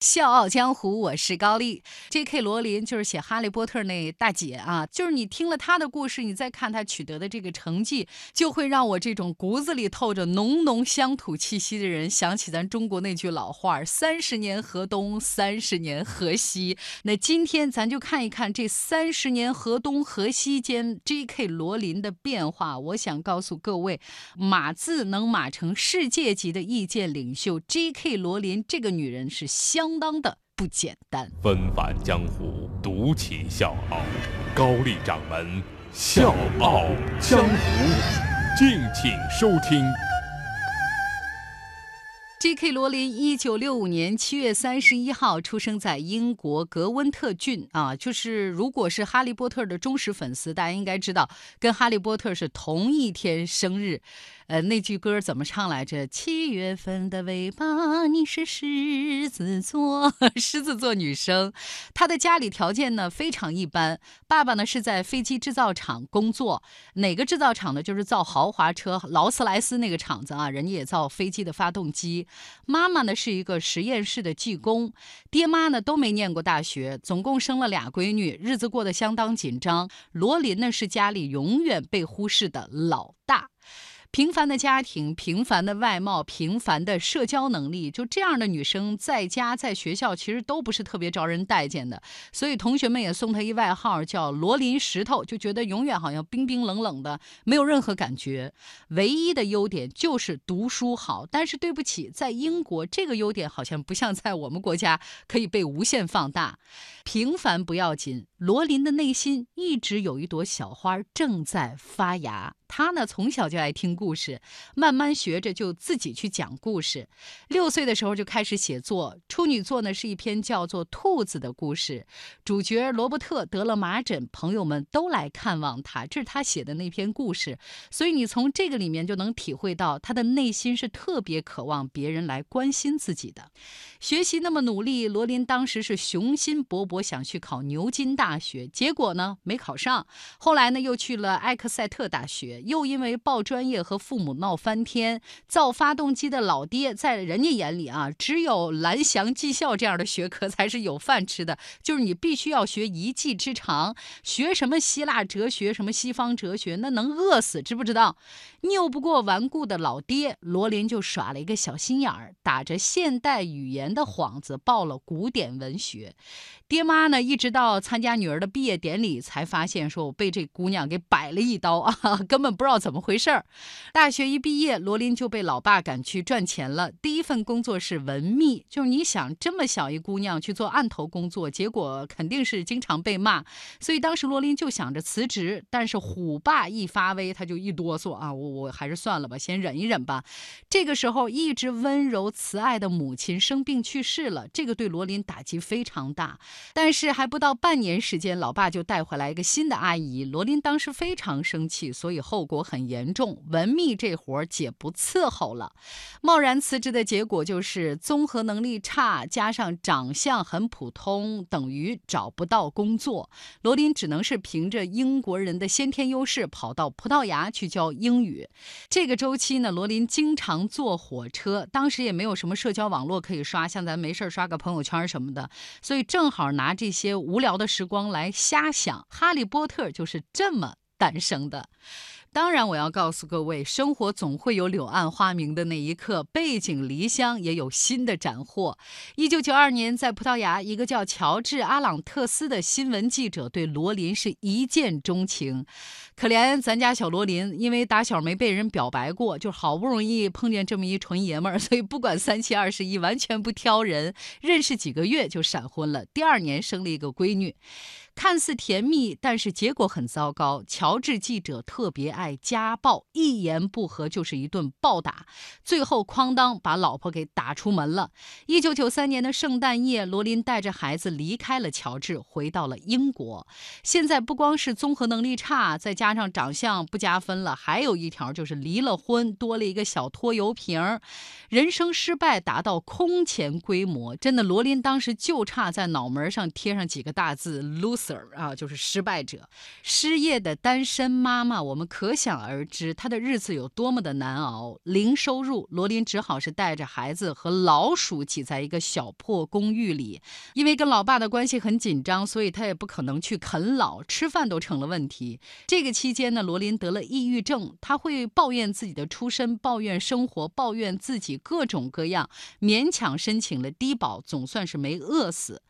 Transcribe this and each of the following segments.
笑傲江湖，我是高丽。J.K. 罗琳就是写《哈利波特》那大姐啊，就是你听了她的故事，你再看她取得的这个成绩，就会让我这种骨子里透着浓浓乡土气息的人想起咱中国那句老话：“三十年河东，三十年河西。”那今天咱就看一看这三十年河东河西间 J.K. 罗琳的变化。我想告诉各位，码字能码成世界级的意见领袖，J.K. 罗琳这个女人是相。相当的不简单。纷繁江湖，独起笑傲。高丽掌门笑傲江湖，敬请收听。J.K. 罗琳，一九六五年七月三十一号出生在英国格温特郡啊，就是如果是哈利波特的忠实粉丝，大家应该知道，跟哈利波特是同一天生日。呃，那句歌怎么唱来着？七月份的尾巴，你是狮子座，狮子座女生。她的家里条件呢非常一般，爸爸呢是在飞机制造厂工作，哪个制造厂呢？就是造豪华车，劳斯莱斯那个厂子啊，人家也造飞机的发动机。妈妈呢是一个实验室的技工，爹妈呢都没念过大学，总共生了俩闺女，日子过得相当紧张。罗琳呢是家里永远被忽视的老大。平凡的家庭，平凡的外貌，平凡的社交能力，就这样的女生，在家在学校其实都不是特别招人待见的。所以同学们也送她一外号，叫“罗琳石头”，就觉得永远好像冰冰冷冷的，没有任何感觉。唯一的优点就是读书好，但是对不起，在英国这个优点好像不像在我们国家可以被无限放大。平凡不要紧，罗琳的内心一直有一朵小花正在发芽。他呢，从小就爱听故事，慢慢学着就自己去讲故事。六岁的时候就开始写作，处女作呢是一篇叫做《兔子》的故事，主角罗伯特得了麻疹，朋友们都来看望他，这是他写的那篇故事。所以你从这个里面就能体会到他的内心是特别渴望别人来关心自己的。学习那么努力，罗琳当时是雄心勃勃想去考牛津大学，结果呢没考上，后来呢又去了埃克塞特大学。又因为报专业和父母闹翻天，造发动机的老爹在人家眼里啊，只有蓝翔技校这样的学科才是有饭吃的，就是你必须要学一技之长，学什么希腊哲学、什么西方哲学，那能饿死，知不知道？拗不过顽固的老爹，罗琳就耍了一个小心眼儿，打着现代语言的幌子报了古典文学。爹妈呢，一直到参加女儿的毕业典礼，才发现说我被这姑娘给摆了一刀啊，根本。不知道怎么回事儿，大学一毕业，罗琳就被老爸赶去赚钱了。第一份工作是文秘，就是你想这么小一姑娘去做案头工作，结果肯定是经常被骂。所以当时罗琳就想着辞职，但是虎爸一发威，他就一哆嗦啊，我我还是算了吧，先忍一忍吧。这个时候，一直温柔慈爱的母亲生病去世了，这个对罗琳打击非常大。但是还不到半年时间，老爸就带回来一个新的阿姨，罗琳当时非常生气，所以后。果很严重，文秘这活儿姐不伺候了，贸然辞职的结果就是综合能力差，加上长相很普通，等于找不到工作。罗琳只能是凭着英国人的先天优势，跑到葡萄牙去教英语。这个周期呢，罗琳经常坐火车，当时也没有什么社交网络可以刷，像咱没事刷个朋友圈什么的，所以正好拿这些无聊的时光来瞎想。哈利波特就是这么诞生的。当然，我要告诉各位，生活总会有柳暗花明的那一刻，背井离乡也有新的斩获。一九九二年，在葡萄牙，一个叫乔治·阿朗特斯的新闻记者对罗琳是一见钟情。可怜咱家小罗琳，因为打小没被人表白过，就好不容易碰见这么一纯爷们儿，所以不管三七二十一，完全不挑人。认识几个月就闪婚了，第二年生了一个闺女。看似甜蜜，但是结果很糟糕。乔治记者特别爱家暴，一言不合就是一顿暴打，最后哐当把老婆给打出门了。一九九三年的圣诞夜，罗琳带着孩子离开了乔治，回到了英国。现在不光是综合能力差，再加上长相不加分了，还有一条就是离了婚，多了一个小拖油瓶，人生失败达到空前规模。真的，罗琳当时就差在脑门上贴上几个大字：lose。啊，就是失败者，失业的单身妈妈，我们可想而知她的日子有多么的难熬。零收入，罗琳只好是带着孩子和老鼠挤在一个小破公寓里。因为跟老爸的关系很紧张，所以他也不可能去啃老，吃饭都成了问题。这个期间呢，罗琳得了抑郁症，他会抱怨自己的出身，抱怨生活，抱怨自己各种各样，勉强申请了低保，总算是没饿死。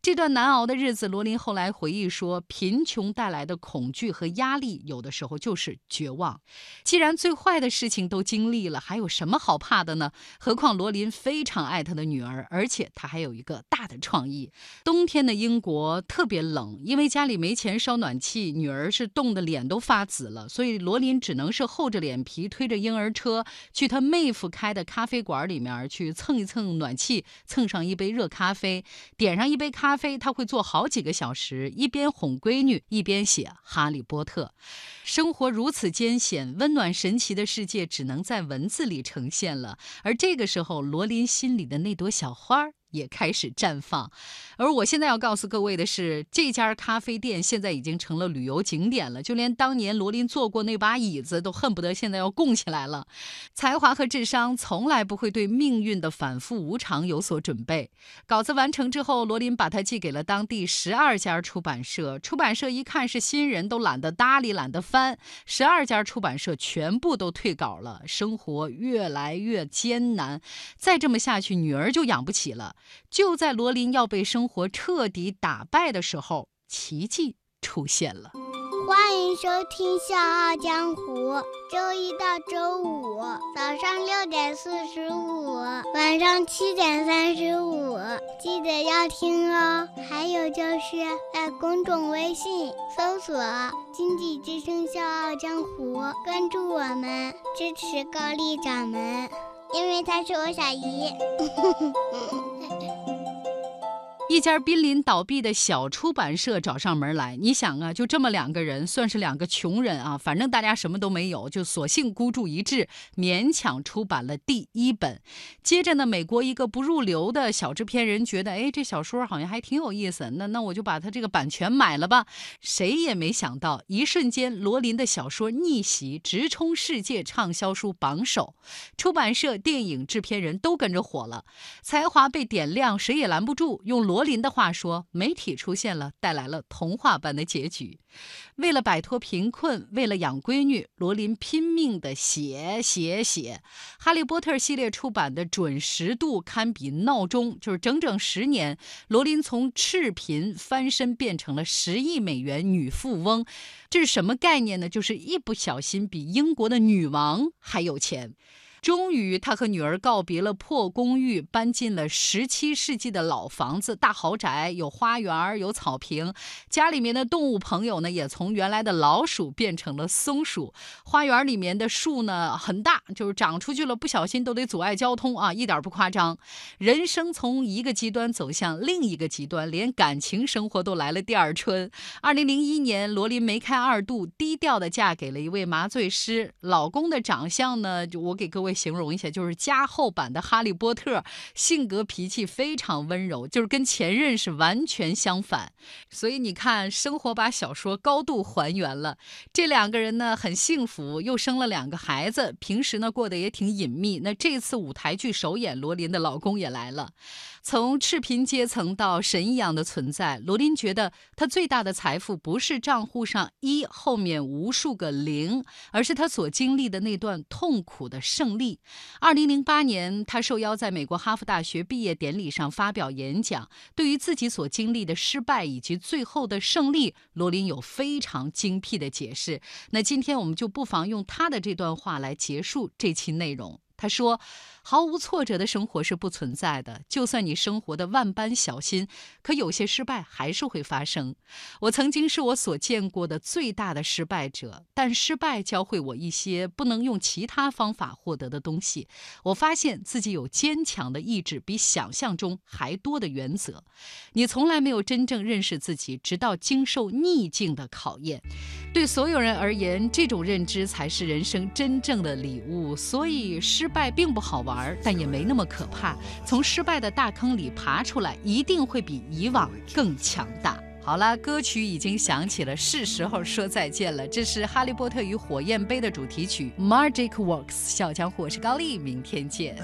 这段难熬的日子，罗琳后来回忆说，贫穷带来的恐惧和压力，有的时候就是绝望。既然最坏的事情都经历了，还有什么好怕的呢？何况罗琳非常爱他的女儿，而且他还有一个大的创意。冬天的英国特别冷，因为家里没钱烧暖气，女儿是冻得脸都发紫了，所以罗琳只能是厚着脸皮推着婴儿车去他妹夫开的咖啡馆里面去蹭一蹭暖气，蹭上一杯热咖啡，点上一杯咖啡，他会坐好几个小时，一边哄闺女，一边写《哈利波特》。生活如此艰险，温暖神奇的世界只能在文字里呈现了。而这个时候，罗琳心里的那朵小花儿。也开始绽放，而我现在要告诉各位的是，这家咖啡店现在已经成了旅游景点了，就连当年罗琳坐过那把椅子都恨不得现在要供起来了。才华和智商从来不会对命运的反复无常有所准备。稿子完成之后，罗琳把它寄给了当地十二家出版社，出版社一看是新人，都懒得搭理，懒得翻，十二家出版社全部都退稿了。生活越来越艰难，再这么下去，女儿就养不起了。就在罗琳要被生活彻底打败的时候，奇迹出现了。欢迎收听《笑傲江湖》，周一到周五早上六点四十五，晚上七点三十五，记得要听哦。还有就是在公众微信搜索“经济之声笑傲江湖”，关注我们，支持高丽掌门。因为他是我小姨。一家濒临倒闭的小出版社找上门来，你想啊，就这么两个人，算是两个穷人啊，反正大家什么都没有，就索性孤注一掷，勉强出版了第一本。接着呢，美国一个不入流的小制片人觉得，哎，这小说好像还挺有意思，那那我就把他这个版权买了吧。谁也没想到，一瞬间，罗琳的小说逆袭，直冲世界畅销书榜首，出版社、电影制片人都跟着火了，才华被点亮，谁也拦不住。用罗。罗琳的话说：“媒体出现了，带来了童话般的结局。为了摆脱贫困，为了养闺女，罗琳拼命的写写写。《哈利波特》系列出版的准时度堪比闹钟，就是整整十年，罗琳从赤贫翻身变成了十亿美元女富翁。这是什么概念呢？就是一不小心比英国的女王还有钱。”终于，他和女儿告别了破公寓，搬进了十七世纪的老房子，大豪宅，有花园，有草坪。家里面的动物朋友呢，也从原来的老鼠变成了松鼠。花园里面的树呢，很大，就是长出去了，不小心都得阻碍交通啊，一点不夸张。人生从一个极端走向另一个极端，连感情生活都来了第二春。二零零一年，罗琳梅开二度，低调的嫁给了一位麻醉师。老公的长相呢，就我给各位。会形容一下，就是加厚版的哈利波特，性格脾气非常温柔，就是跟前任是完全相反。所以你看，生活把小说高度还原了。这两个人呢，很幸福，又生了两个孩子，平时呢过得也挺隐秘。那这次舞台剧首演，罗琳的老公也来了。从赤贫阶层到神一样的存在，罗琳觉得她最大的财富不是账户上一后面无数个零，而是她所经历的那段痛苦的胜利。二零零八年，她受邀在美国哈佛大学毕业典礼上发表演讲，对于自己所经历的失败以及最后的胜利，罗琳有非常精辟的解释。那今天我们就不妨用她的这段话来结束这期内容。他说：“毫无挫折的生活是不存在的。就算你生活的万般小心，可有些失败还是会发生。我曾经是我所见过的最大的失败者，但失败教会我一些不能用其他方法获得的东西。我发现自己有坚强的意志，比想象中还多的原则。你从来没有真正认识自己，直到经受逆境的考验。对所有人而言，这种认知才是人生真正的礼物。所以失。”失败并不好玩，但也没那么可怕。从失败的大坑里爬出来，一定会比以往更强大。好了，歌曲已经响起了，是时候说再见了。这是《哈利波特与火焰杯》的主题曲《Magic Works》。小强，我是高丽，明天见。